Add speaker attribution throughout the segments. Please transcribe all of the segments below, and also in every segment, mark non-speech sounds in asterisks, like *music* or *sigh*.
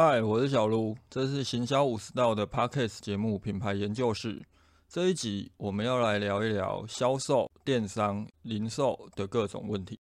Speaker 1: 嗨，我是小卢，这是行销五十道的 Podcast 节目品牌研究室。这一集我们要来聊一聊销售、电商、零售的各种问题。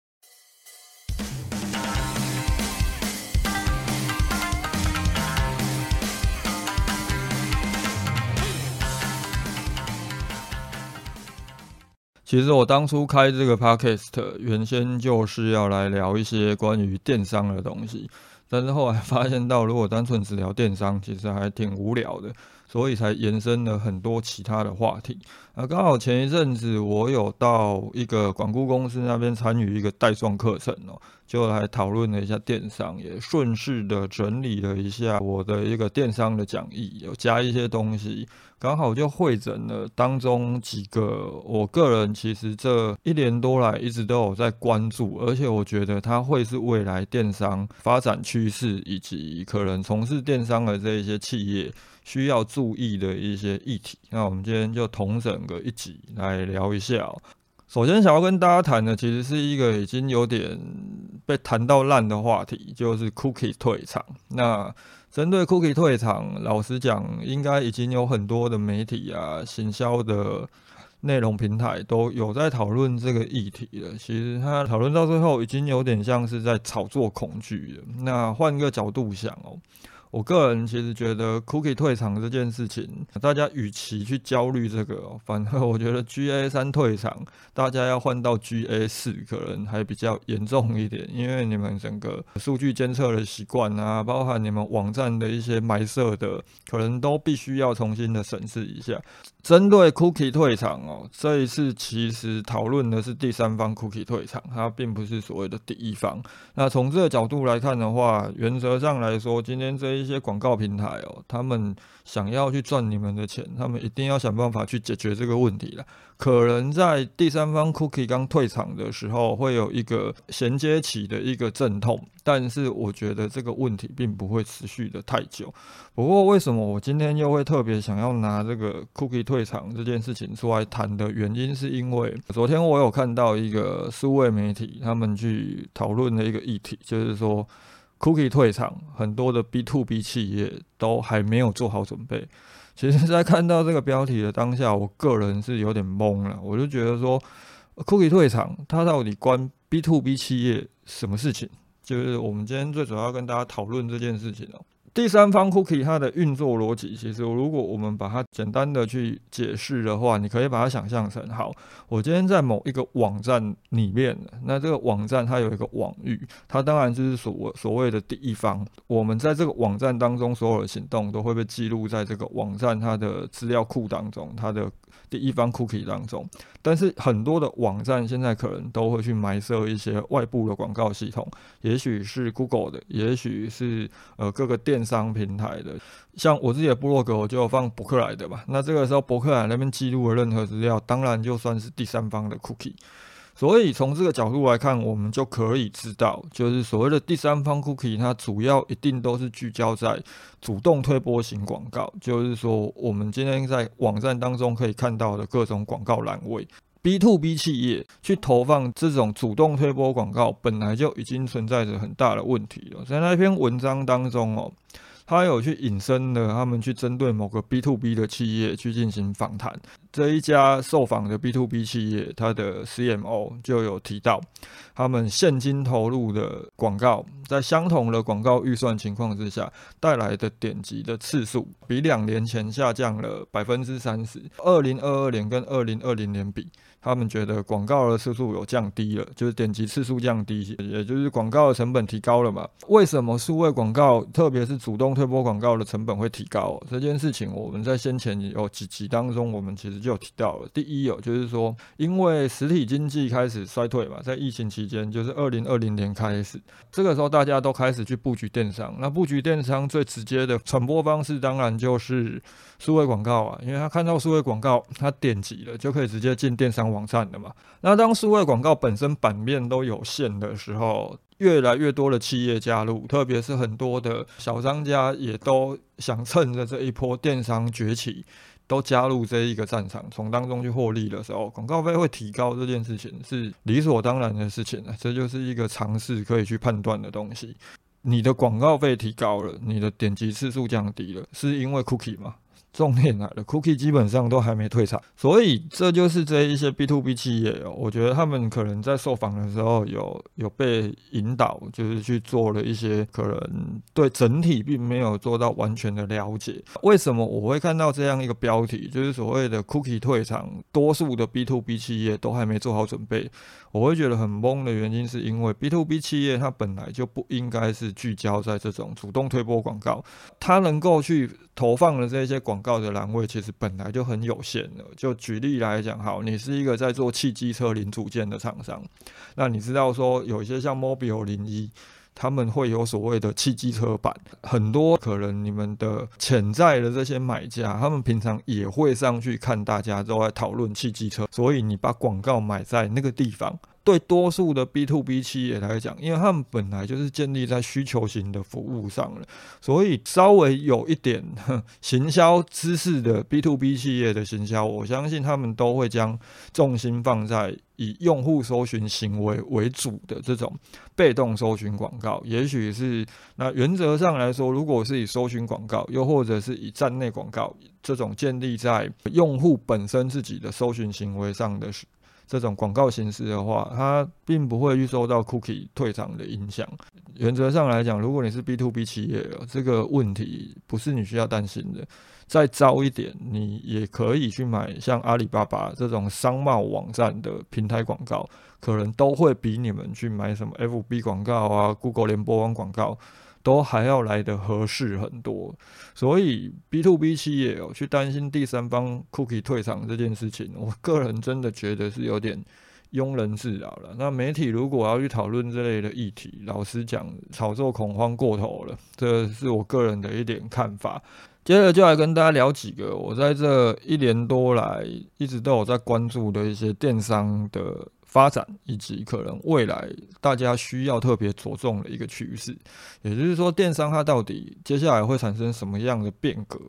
Speaker 1: 其实我当初开这个 Podcast，原先就是要来聊一些关于电商的东西。但是后来发现到，如果单纯只聊电商，其实还挺无聊的，所以才延伸了很多其他的话题。啊，刚好前一阵子我有到一个管顾公司那边参与一个代送课程哦，就来讨论了一下电商，也顺势的整理了一下我的一个电商的讲义，有加一些东西。刚好就会诊了当中几个，我个人其实这一年多来一直都有在关注，而且我觉得它会是未来电商发展趋势，以及可能从事电商的这一些企业需要注意的一些议题。那我们今天就同整个一集来聊一下。首先想要跟大家谈的，其实是一个已经有点被谈到烂的话题，就是 Cookie 退场。那针对 Cookie 退场，老实讲，应该已经有很多的媒体啊、行销的内容平台都有在讨论这个议题了。其实他讨论到最后，已经有点像是在炒作恐惧了。那换个角度想哦。我个人其实觉得 Cookie 退场这件事情，大家与其去焦虑这个，反而我觉得 GA 三退场，大家要换到 GA 四可能还比较严重一点，因为你们整个数据监测的习惯啊，包含你们网站的一些埋设的，可能都必须要重新的审视一下。针对 Cookie 退场哦，这一次其实讨论的是第三方 Cookie 退场，它并不是所谓的第一方。那从这个角度来看的话，原则上来说，今天这一一些广告平台哦，他们想要去赚你们的钱，他们一定要想办法去解决这个问题了。可能在第三方 cookie 刚退场的时候，会有一个衔接起的一个阵痛，但是我觉得这个问题并不会持续的太久。不过，为什么我今天又会特别想要拿这个 cookie 退场这件事情出来谈的原因，是因为昨天我有看到一个数位媒体他们去讨论的一个议题，就是说。Cookie 退场，很多的 B to B 企业都还没有做好准备。其实，在看到这个标题的当下，我个人是有点懵了。我就觉得说，Cookie 退场，它到底关 B to B 企业什么事情？就是我们今天最主要跟大家讨论这件事情哦。第三方 cookie 它的运作逻辑，其实如果我们把它简单的去解释的话，你可以把它想象成：好，我今天在某一个网站里面，那这个网站它有一个网域，它当然就是所所谓的第一方。我们在这个网站当中所有的行动都会被记录在这个网站它的资料库当中，它的。第一方 cookie 当中，但是很多的网站现在可能都会去埋设一些外部的广告系统，也许是 Google 的，也许是呃各个电商平台的。像我自己的部落格，我就放博客来的嘛。那这个时候博客来那边记录的任何资料，当然就算是第三方的 cookie。所以从这个角度来看，我们就可以知道，就是所谓的第三方 cookie，它主要一定都是聚焦在主动推播型广告，就是说我们今天在网站当中可以看到的各种广告栏位，B to B 企业去投放这种主动推播广告，本来就已经存在着很大的问题了。在那篇文章当中哦。他有去引申的，他们去针对某个 B to B 的企业去进行访谈。这一家受访的 B to B 企业，它的 CMO 就有提到，他们现金投入的广告，在相同的广告预算情况之下，带来的点击的次数，比两年前下降了百分之三十。二零二二年跟二零二零年比。他们觉得广告的次数有降低了，就是点击次数降低，也就是广告的成本提高了嘛？为什么数位广告，特别是主动推播广告的成本会提高？这件事情我们在先前有几集当中，我们其实就有提到了。第一，有就是说，因为实体经济开始衰退嘛，在疫情期间，就是二零二零年开始，这个时候大家都开始去布局电商。那布局电商最直接的传播方式，当然就是数位广告啊，因为他看到数位广告，他点击了就可以直接进电商。网站的嘛，那当数位广告本身版面都有限的时候，越来越多的企业加入，特别是很多的小商家也都想趁着这一波电商崛起，都加入这一个战场，从当中去获利的时候，广告费会提高，这件事情是理所当然的事情了，这就是一个尝试可以去判断的东西。你的广告费提高了，你的点击次数降低了，是因为 cookie 吗？重点来了，Cookie 基本上都还没退场，所以这就是这一些 B to B 企业哦，我觉得他们可能在受访的时候有有被引导，就是去做了一些可能对整体并没有做到完全的了解。为什么我会看到这样一个标题，就是所谓的 Cookie 退场，多数的 B to B 企业都还没做好准备，我会觉得很懵的原因，是因为 B to B 企业它本来就不应该是聚焦在这种主动推播广告，它能够去投放的这些广。告的栏位其实本来就很有限的。就举例来讲，好，你是一个在做汽机车零组件的厂商，那你知道说有一些像 Mobile 零一，他们会有所谓的汽机车版，很多可能你们的潜在的这些买家，他们平常也会上去看大家都在讨论汽机车，所以你把广告买在那个地方。对多数的 B to B 企业来讲，因为他们本来就是建立在需求型的服务上了，所以稍微有一点行销知识的 B to B 企业的行销，我相信他们都会将重心放在以用户搜寻行为为主的这种被动搜寻广告。也许是那原则上来说，如果是以搜寻广告，又或者是以站内广告这种建立在用户本身自己的搜寻行为上的。这种广告形式的话，它并不会预受到 cookie 退场的影响。原则上来讲，如果你是 B to B 企业，这个问题不是你需要担心的。再糟一点，你也可以去买像阿里巴巴这种商贸网站的平台广告，可能都会比你们去买什么 FB 广告啊、Google 联播网广告。都还要来的合适很多，所以 B to B 企业哦，去担心第三方 cookie 退场这件事情，我个人真的觉得是有点庸人自扰了。那媒体如果要去讨论这类的议题，老实讲，炒作恐慌过头了，这是我个人的一点看法。接着就来跟大家聊几个我在这一年多来一直都有在关注的一些电商的。发展以及可能未来大家需要特别着重的一个趋势，也就是说，电商它到底接下来会产生什么样的变革？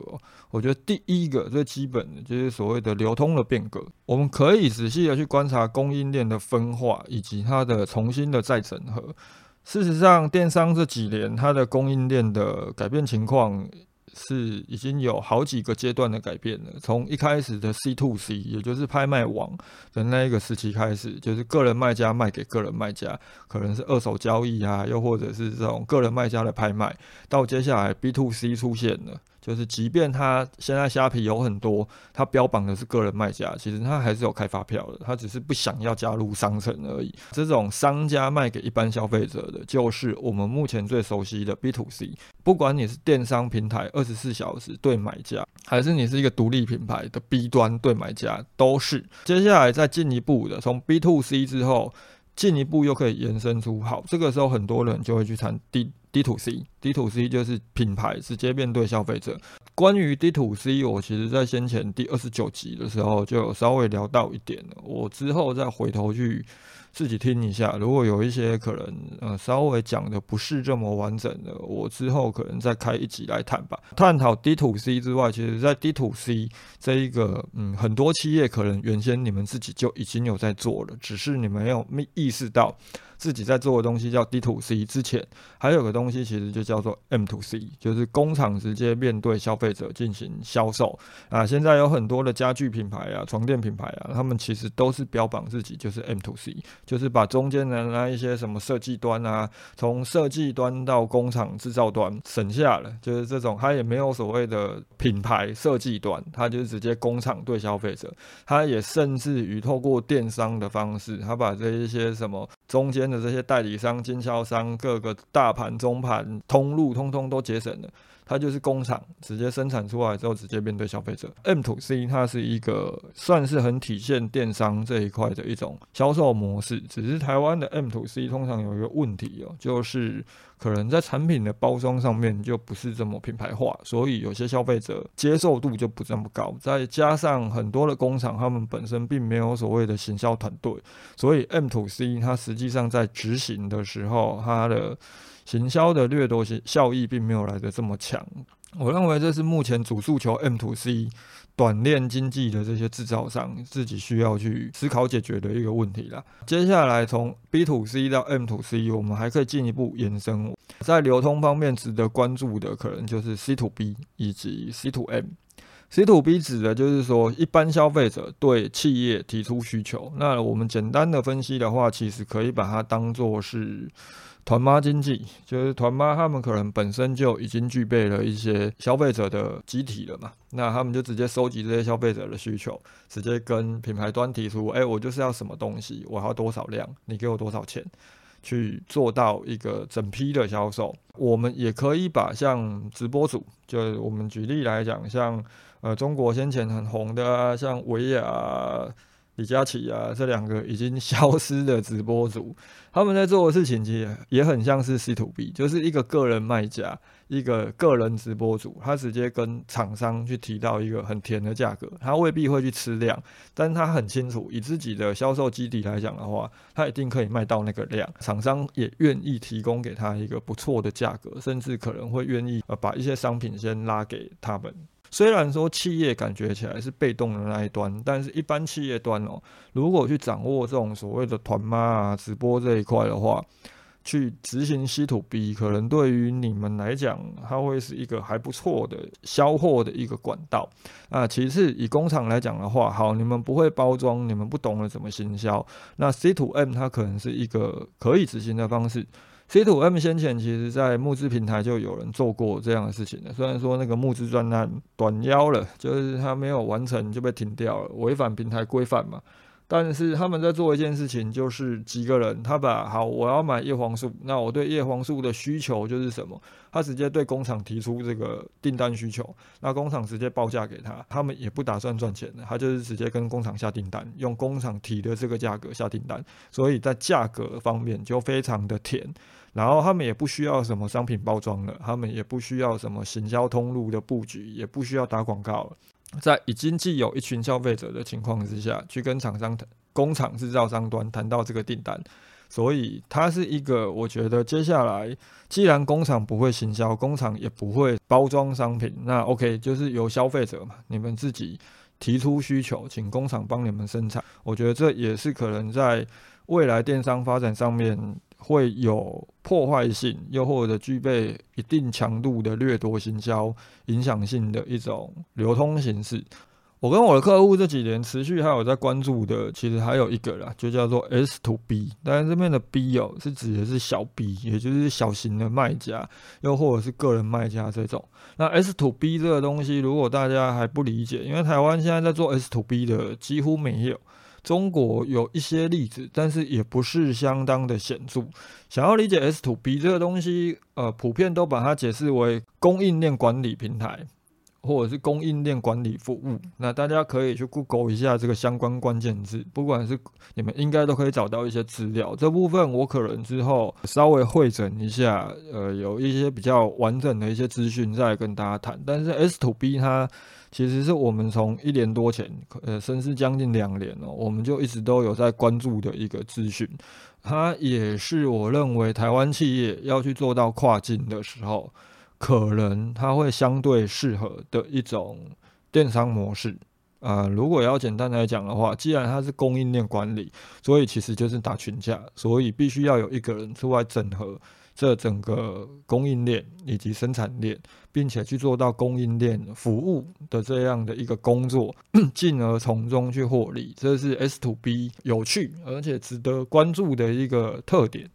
Speaker 1: 我觉得第一个最基本的就是所谓的流通的变革。我们可以仔细的去观察供应链的分化以及它的重新的再整合。事实上，电商这几年它的供应链的改变情况。是已经有好几个阶段的改变了。从一开始的 C to C，也就是拍卖网的那一个时期开始，就是个人卖家卖给个人卖家，可能是二手交易啊，又或者是这种个人卖家的拍卖。到接下来 B to C 出现了。就是即便他现在虾皮有很多，他标榜的是个人卖家，其实他还是有开发票的，他只是不想要加入商城而已。这种商家卖给一般消费者的，就是我们目前最熟悉的 B to C。不管你是电商平台二十四小时对买家，还是你是一个独立品牌的 B 端对买家，都是。接下来再进一步的，从 B to C 之后，进一步又可以延伸出好，这个时候很多人就会去谈 D。D to C，D to C 就是品牌直接面对消费者。关于 D to C，我其实在先前第二十九集的时候就有稍微聊到一点了。我之后再回头去自己听一下，如果有一些可能呃稍微讲的不是这么完整的，我之后可能再开一集来谈吧。探讨 D to C 之外，其实在 D to C 这一个嗯很多企业可能原先你们自己就已经有在做了，只是你们没有意识到。自己在做的东西叫 D to C，之前还有个东西其实就叫做 M to C，就是工厂直接面对消费者进行销售啊。现在有很多的家具品牌啊、床垫品牌啊，他们其实都是标榜自己就是 M to C，就是把中间的那一些什么设计端啊，从设计端到工厂制造端省下了，就是这种，它也没有所谓的品牌设计端，它就是直接工厂对消费者，它也甚至于透过电商的方式，它把这一些什么中间。的这些代理商、经销商、各个大盘、中盘通路，通通都节省了。它就是工厂直接生产出来之后，直接面对消费者。M to C 它是一个算是很体现电商这一块的一种销售模式。只是台湾的 M to C 通常有一个问题哦，就是可能在产品的包装上面就不是这么品牌化，所以有些消费者接受度就不这么高。再加上很多的工厂，他们本身并没有所谓的行销团队，所以 M to C 它实际上在执行的时候，它的行销的掠夺性效益并没有来的这么强。我认为这是目前主诉求 M to C 短链经济的这些制造商自己需要去思考解决的一个问题啦。接下来从 B to C 到 M to C，我们还可以进一步延伸，在流通方面值得关注的可能就是 C to B 以及 C to M。C to B 指的就是说，一般消费者对企业提出需求。那我们简单的分析的话，其实可以把它当做是团妈经济，就是团妈他们可能本身就已经具备了一些消费者的集体了嘛。那他们就直接收集这些消费者的需求，直接跟品牌端提出：哎，我就是要什么东西，我要多少量，你给我多少钱，去做到一个整批的销售。我们也可以把像直播主，就是我们举例来讲，像。呃，中国先前很红的，像维亚、李佳琦啊，这两个已经消失的直播主，*laughs* 他们在做的事情其实也很像是 C to B，就是一个个人卖家，一个个人直播主，他直接跟厂商去提到一个很甜的价格，他未必会去吃量，但是他很清楚，以自己的销售基底来讲的话，他一定可以卖到那个量，厂商也愿意提供给他一个不错的价格，甚至可能会愿意呃把一些商品先拉给他们。虽然说企业感觉起来是被动的那一端，但是一般企业端哦，如果去掌握这种所谓的团妈啊、直播这一块的话，去执行 C to B，可能对于你们来讲，它会是一个还不错的销货的一个管道。啊，其次以工厂来讲的话，好，你们不会包装，你们不懂得怎么行销，那 C to M 它可能是一个可以执行的方式。C to M 先前其实在募资平台就有人做过这样的事情的，虽然说那个募资专案短腰了，就是他没有完成就被停掉了，违反平台规范嘛。但是他们在做一件事情，就是几个人，他把好我要买叶黄素，那我对叶黄素的需求就是什么？他直接对工厂提出这个订单需求，那工厂直接报价给他，他们也不打算赚钱的，他就是直接跟工厂下订单，用工厂提的这个价格下订单，所以在价格方面就非常的甜。然后他们也不需要什么商品包装了，他们也不需要什么行销通路的布局，也不需要打广告了。在已经既有一群消费者的情况之下，去跟厂商、工厂制造商端谈到这个订单，所以它是一个，我觉得接下来既然工厂不会行销，工厂也不会包装商品，那 OK，就是由消费者嘛，你们自己提出需求，请工厂帮你们生产。我觉得这也是可能在未来电商发展上面。会有破坏性，又或者具备一定强度的掠夺行销影响性的一种流通形式。我跟我的客户这几年持续还有在关注的，其实还有一个啦，就叫做 S to B。当然这边的 B 哦，是指的是小 B，也就是小型的卖家，又或者是个人卖家这种。那 S to B 这个东西，如果大家还不理解，因为台湾现在在做 S to B 的几乎没有。中国有一些例子，但是也不是相当的显著。想要理解 S to B 这个东西，呃，普遍都把它解释为供应链管理平台，或者是供应链管理服务。那大家可以去 Google 一下这个相关关键字，不管是你们应该都可以找到一些资料。这部分我可能之后稍微会诊一下，呃，有一些比较完整的一些资讯再跟大家谈。但是 S to B 它其实是我们从一年多前，呃，甚至将近两年了，我们就一直都有在关注的一个资讯。它也是我认为台湾企业要去做到跨境的时候，可能它会相对适合的一种电商模式。啊，如果要简单来讲的话，既然它是供应链管理，所以其实就是打群架，所以必须要有一个人出来整合。这整个供应链以及生产链，并且去做到供应链服务的这样的一个工作，*clears throat* 进而从中去获利，这是 S to B 有趣而且值得关注的一个特点。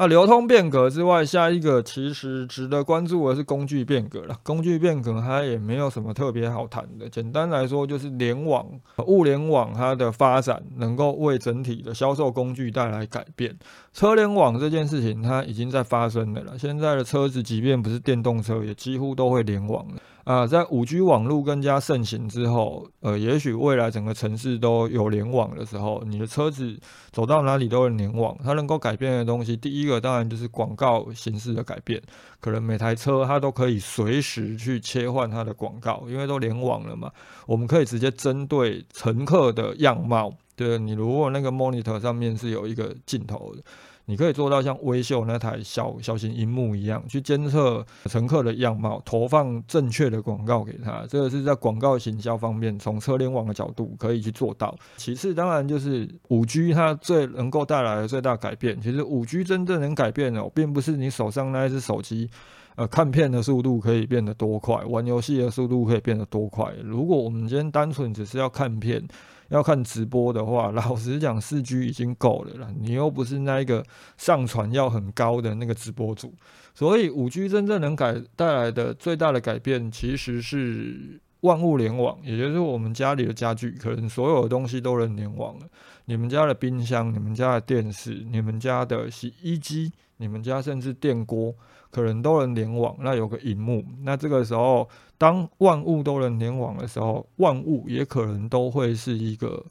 Speaker 1: 那流通变革之外，下一个其实值得关注的是工具变革了。工具变革它也没有什么特别好谈的，简单来说就是联网、物联网它的发展能够为整体的销售工具带来改变。车联网这件事情它已经在发生了了，现在的车子即便不是电动车，也几乎都会联网了。啊，在五 G 网络更加盛行之后，呃，也许未来整个城市都有联网的时候，你的车子走到哪里都能联网。它能够改变的东西，第一个当然就是广告形式的改变，可能每台车它都可以随时去切换它的广告，因为都联网了嘛。我们可以直接针对乘客的样貌，对你如果那个 monitor 上面是有一个镜头的。你可以做到像微秀那台小小型荧幕一样，去监测乘客的样貌，投放正确的广告给他。这个是在广告行销方面，从车联网的角度可以去做到。其次，当然就是五 G 它最能够带来的最大改变。其实五 G 真正能改变的，并不是你手上那一只手机，呃，看片的速度可以变得多快，玩游戏的速度可以变得多快。如果我们今天单纯只是要看片，要看直播的话，老实讲，四 G 已经够了啦。你又不是那一个上传要很高的那个直播主，所以五 G 真正能改带来的最大的改变，其实是万物联网，也就是我们家里的家具，可能所有的东西都能联网了。你们家的冰箱、你们家的电视、你们家的洗衣机、你们家甚至电锅。可能都能联网，那有个荧幕，那这个时候，当万物都能联网的时候，万物也可能都会是一个，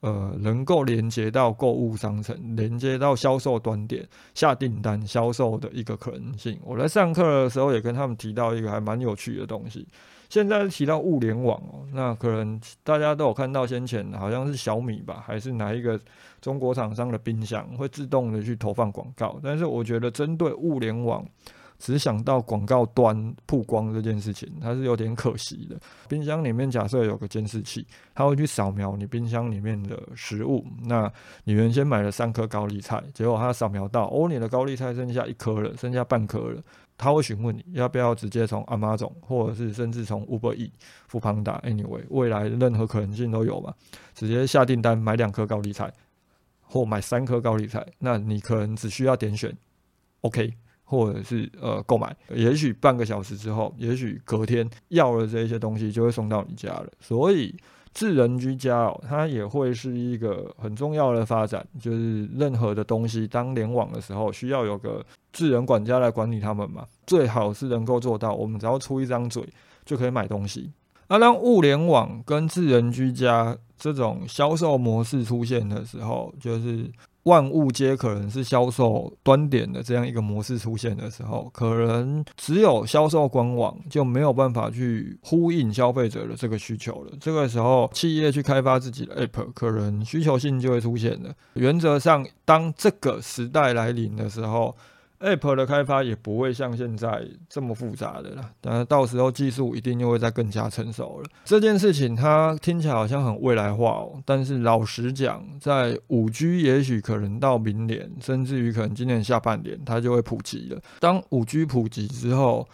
Speaker 1: 呃，能够连接到购物商城，连接到销售端点，下订单、销售的一个可能性。我在上课的时候也跟他们提到一个还蛮有趣的东西。现在提到物联网哦，那可能大家都有看到，先前好像是小米吧，还是哪一个中国厂商的冰箱会自动的去投放广告，但是我觉得针对物联网。只想到广告端曝光这件事情，它是有点可惜的。冰箱里面假设有个监视器，它会去扫描你冰箱里面的食物。那你原先买了三颗高丽菜，结果它扫描到，哦，你的高丽菜剩下一颗了，剩下半颗了。它会询问你要不要直接从 Amazon，或者是甚至从 Uber E、富邦达，anyway，未来任何可能性都有嘛？直接下订单买两颗高丽菜，或买三颗高丽菜，那你可能只需要点选 OK。或者是呃购买，也许半个小时之后，也许隔天要了这些东西就会送到你家了。所以智能居家哦，它也会是一个很重要的发展。就是任何的东西当联网的时候，需要有个智能管家来管理他们嘛。最好是能够做到，我们只要出一张嘴就可以买东西。那当物联网跟智能居家这种销售模式出现的时候，就是。万物皆可能是销售端点的这样一个模式出现的时候，可能只有销售官网就没有办法去呼应消费者的这个需求了。这个时候，企业去开发自己的 *laughs* App，可能需求性就会出现了。原则上，当这个时代来临的时候。App 的开发也不会像现在这么复杂的啦，当然到时候技术一定又会再更加成熟了。这件事情它听起来好像很未来化哦，但是老实讲，在五 G 也许可能到明年，甚至于可能今年下半年它就会普及了。当五 G 普及之后，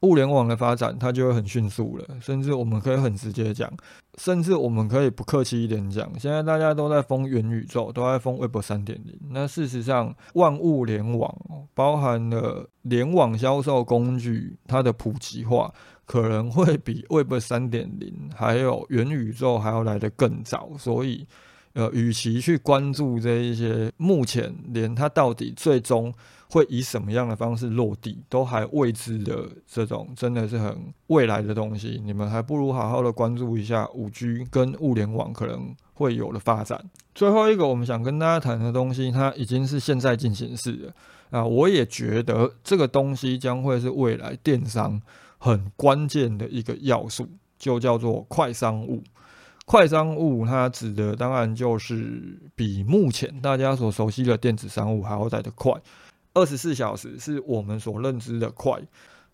Speaker 1: 物联网的发展它就会很迅速了，甚至我们可以很直接讲。甚至我们可以不客气一点讲，现在大家都在封元宇宙，都在封 Web 三点零。那事实上，万物联网包含了联网销售工具，它的普及化可能会比 Web 三点零还有元宇宙还要来得更早。所以，呃，与其去关注这一些目前连它到底最终。会以什么样的方式落地，都还未知的这种，真的是很未来的东西。你们还不如好好的关注一下五 G 跟物联网可能会有的发展。最后一个，我们想跟大家谈的东西，它已经是现在进行式了啊！我也觉得这个东西将会是未来电商很关键的一个要素，就叫做快商务。快商务它指的当然就是比目前大家所熟悉的电子商务还要来得快。二十四小时是我们所认知的快，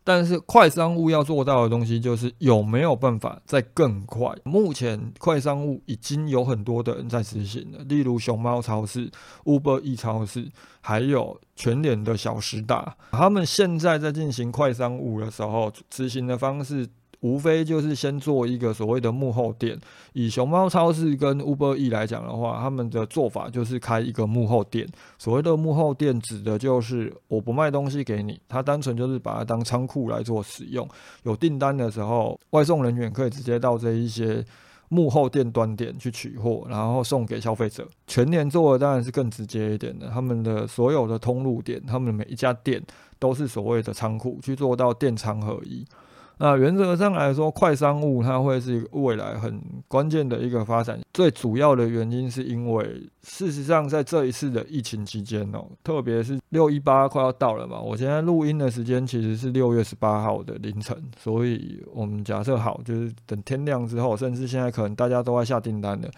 Speaker 1: 但是快商务要做到的东西就是有没有办法再更快。目前快商务已经有很多的人在执行了，例如熊猫超市、Uber E 超市，还有全联的小时大，他们现在在进行快商务的时候，执行的方式。无非就是先做一个所谓的幕后店。以熊猫超市跟 Uber E 来讲的话，他们的做法就是开一个幕后店。所谓的幕后店，指的就是我不卖东西给你，他单纯就是把它当仓库来做使用。有订单的时候，外送人员可以直接到这一些幕后店端点去取货，然后送给消费者。全年做的当然是更直接一点的，他们的所有的通路点，他们每一家店都是所谓的仓库，去做到店仓合一。那原则上来说，快商务它会是一个未来很关键的一个发展。最主要的原因是因为，事实上在这一次的疫情期间哦，特别是六一八快要到了嘛，我现在录音的时间其实是六月十八号的凌晨，所以我们假设好，就是等天亮之后，甚至现在可能大家都在下订单的。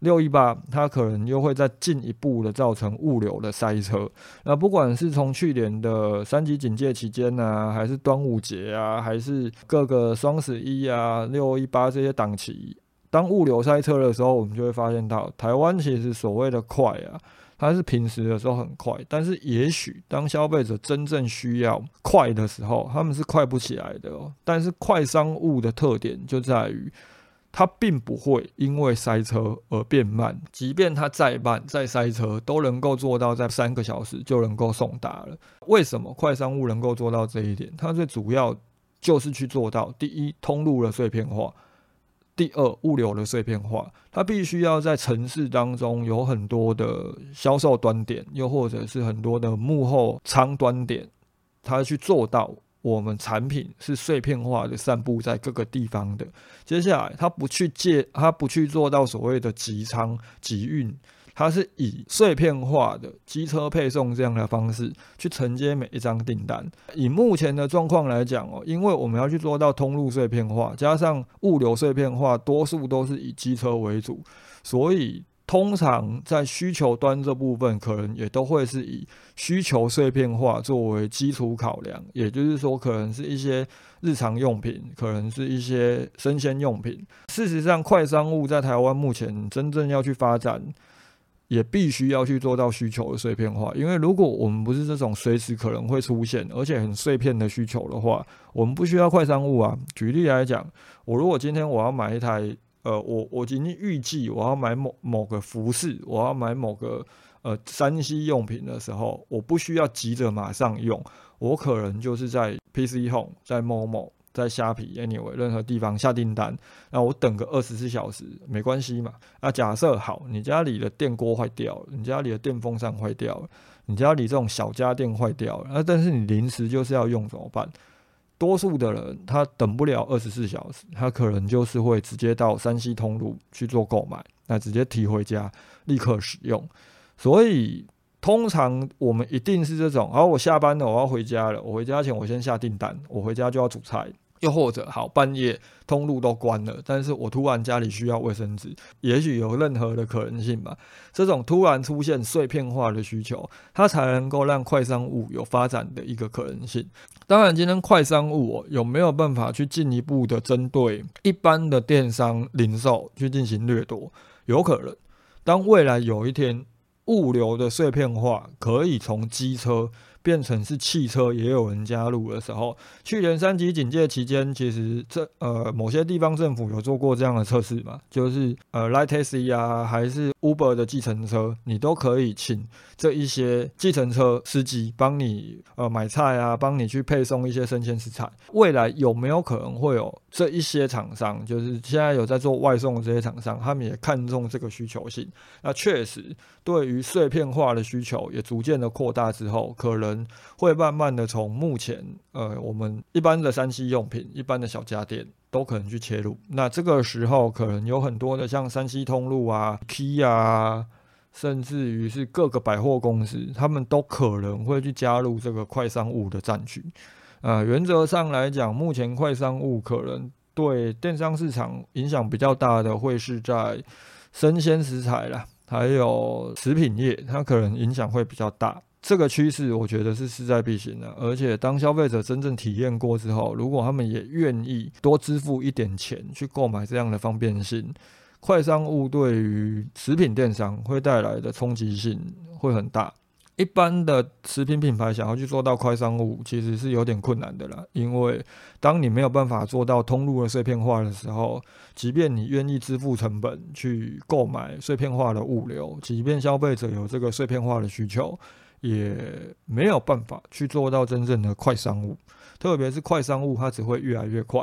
Speaker 1: 六一八，它可能又会再进一步的造成物流的塞车。那不管是从去年的三级警戒期间呢，还是端午节啊，还是各个双十一啊、六一八这些档期，当物流塞车的时候，我们就会发现到台湾其实所谓的快啊，它是平时的时候很快，但是也许当消费者真正需要快的时候，他们是快不起来的哦。但是快商务的特点就在于。它并不会因为塞车而变慢，即便它再慢再塞车，都能够做到在三个小时就能够送达了。为什么快商务能够做到这一点？它最主要就是去做到第一，通路的碎片化；第二，物流的碎片化。它必须要在城市当中有很多的销售端点，又或者是很多的幕后仓端点，它去做到。我们产品是碎片化的散布在各个地方的。接下来，他不去借，他不去做到所谓的集仓集运，他是以碎片化的机车配送这样的方式去承接每一张订单。以目前的状况来讲哦，因为我们要去做到通路碎片化，加上物流碎片化，多数都是以机车为主，所以。通常在需求端这部分，可能也都会是以需求碎片化作为基础考量，也就是说，可能是一些日常用品，可能是一些生鲜用品。事实上，快商务在台湾目前真正要去发展，也必须要去做到需求的碎片化。因为如果我们不是这种随时可能会出现，而且很碎片的需求的话，我们不需要快商务啊。举例来讲，我如果今天我要买一台。呃，我我今天预计我要买某某个服饰，我要买某个呃三 C 用品的时候，我不需要急着马上用，我可能就是在 PC Home、在某某、在虾皮，anyway 任何地方下订单，那我等个二十四小时没关系嘛？那假设好，你家里的电锅坏掉了，你家里的电风扇坏掉了，你家里这种小家电坏掉了，那但是你临时就是要用怎么办？多数的人他等不了二十四小时，他可能就是会直接到山西通路去做购买，那直接提回家立刻使用。所以通常我们一定是这种，而我下班了，我要回家了，我回家前我先下订单，我回家就要煮菜。又或者，好半夜通路都关了，但是我突然家里需要卫生纸，也许有任何的可能性吧。这种突然出现碎片化的需求，它才能够让快商务有发展的一个可能性。当然，今天快商务有没有办法去进一步的针对一般的电商零售去进行掠夺？有可能。当未来有一天物流的碎片化可以从机车。变成是汽车也有人加入的时候，去年三级警戒期间，其实这呃某些地方政府有做过这样的测试嘛，就是呃 Light Taxi 啊，还是 Uber 的计程车，你都可以请这一些计程车司机帮你呃买菜啊，帮你去配送一些生鲜食材。未来有没有可能会有这一些厂商，就是现在有在做外送的这些厂商，他们也看中这个需求性？那确实对于碎片化的需求也逐渐的扩大之后，可能。会慢慢的从目前呃我们一般的三 C 用品、一般的小家电都可能去切入。那这个时候可能有很多的像三 C 通路啊、Key 啊，甚至于是各个百货公司，他们都可能会去加入这个快商务的战局。呃，原则上来讲，目前快商务可能对电商市场影响比较大的，会是在生鲜食材啦，还有食品业，它可能影响会比较大。这个趋势我觉得是势在必行的，而且当消费者真正体验过之后，如果他们也愿意多支付一点钱去购买这样的方便性，快商务对于食品电商会带来的冲击性会很大。一般的食品品牌想要去做到快商务，其实是有点困难的啦，因为当你没有办法做到通路的碎片化的时候，即便你愿意支付成本去购买碎片化的物流，即便消费者有这个碎片化的需求。也没有办法去做到真正的快商务，特别是快商务，它只会越来越快。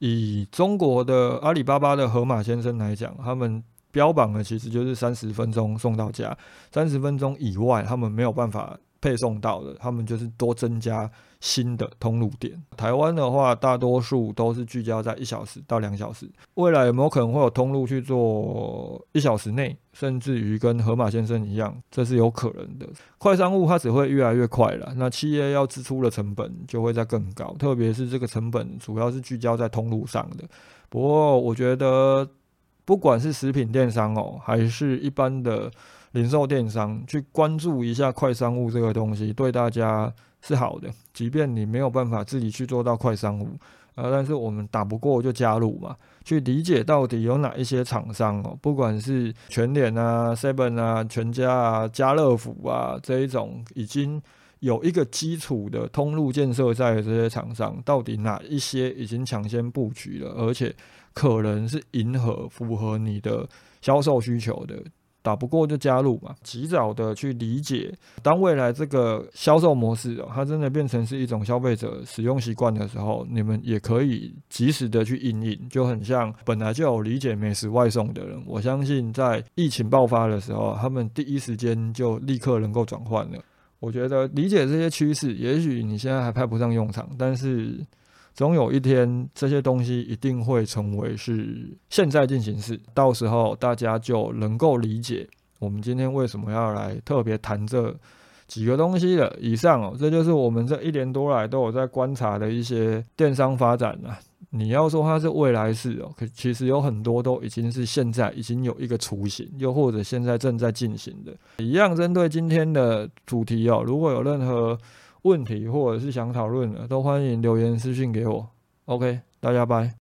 Speaker 1: 以中国的阿里巴巴的河马先生来讲，他们标榜的其实就是三十分钟送到家，三十分钟以外，他们没有办法。配送到的，他们就是多增加新的通路点。台湾的话，大多数都是聚焦在一小时到两小时。未来有没有可能会有通路去做一小时内，甚至于跟河马先生一样，这是有可能的。快商务它只会越来越快了，那企业要支出的成本就会在更高，特别是这个成本主要是聚焦在通路上的。不过我觉得。不管是食品电商哦，还是一般的零售电商，去关注一下快商务这个东西，对大家是好的。即便你没有办法自己去做到快商务，啊，但是我们打不过就加入嘛，去理解到底有哪一些厂商哦，不管是全联啊、seven 啊、全家啊、家乐福啊这一种已经。有一个基础的通路建设在这些厂商，到底哪一些已经抢先布局了，而且可能是迎合符合你的销售需求的，打不过就加入嘛，及早的去理解，当未来这个销售模式哦，它真的变成是一种消费者使用习惯的时候，你们也可以及时的去应应，就很像本来就有理解美食外送的人，我相信在疫情爆发的时候，他们第一时间就立刻能够转换了。我觉得理解这些趋势，也许你现在还派不上用场，但是总有一天这些东西一定会成为是现在进行式，到时候大家就能够理解我们今天为什么要来特别谈这几个东西了。以上哦，*laughs* 这就是我们这一年多来都有在观察的一些电商发展了。你要说它是未来式哦，可其实有很多都已经是现在已经有一个雏形，又或者现在正在进行的。一样针对今天的主题哦，如果有任何问题或者是想讨论的，都欢迎留言私信给我。OK，大家拜。